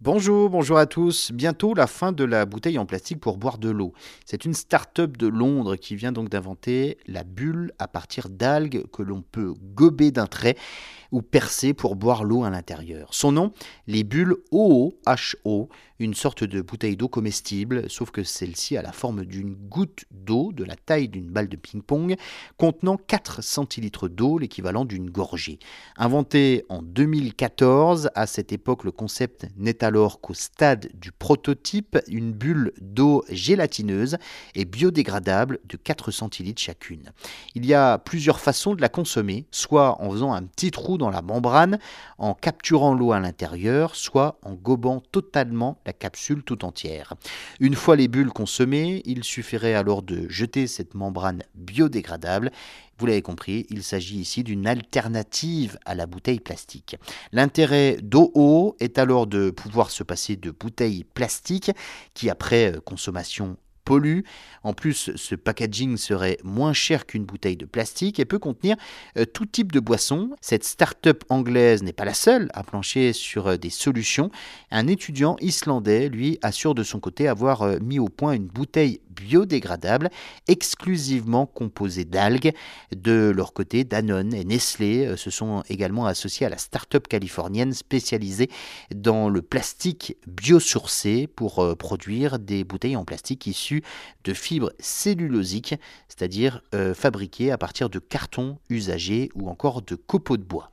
Bonjour, bonjour à tous. Bientôt la fin de la bouteille en plastique pour boire de l'eau. C'est une start-up de Londres qui vient donc d'inventer la bulle à partir d'algues que l'on peut gober d'un trait ou percer pour boire l'eau à l'intérieur. Son nom, les bulles OO, une sorte de bouteille d'eau comestible, sauf que celle-ci a la forme d'une goutte d'eau de la taille d'une balle de ping-pong, contenant 4 centilitres d'eau, l'équivalent d'une gorgée. Inventé en 2014, à cette époque le concept n'est alors qu'au stade du prototype, une bulle d'eau gélatineuse et biodégradable de 4 centilitres chacune. Il y a plusieurs façons de la consommer, soit en faisant un petit trou dans la membrane en capturant l'eau à l'intérieur, soit en gobant totalement la capsule tout entière. Une fois les bulles consommées, il suffirait alors de jeter cette membrane biodégradable vous l'avez compris, il s'agit ici d'une alternative à la bouteille plastique. L'intérêt d'OO est alors de pouvoir se passer de bouteilles plastiques qui, après consommation En plus, ce packaging serait moins cher qu'une bouteille de plastique et peut contenir euh, tout type de boisson. Cette start-up anglaise n'est pas la seule à plancher sur euh, des solutions. Un étudiant islandais, lui, assure de son côté avoir euh, mis au point une bouteille biodégradable exclusivement composée d'algues. De leur côté, Danone et Nestlé se sont également associés à la start-up californienne spécialisée dans le plastique biosourcé pour produire des bouteilles en plastique issues de fibres cellulosiques, c'est-à-dire euh, fabriquées à partir de cartons usagés ou encore de copeaux de bois.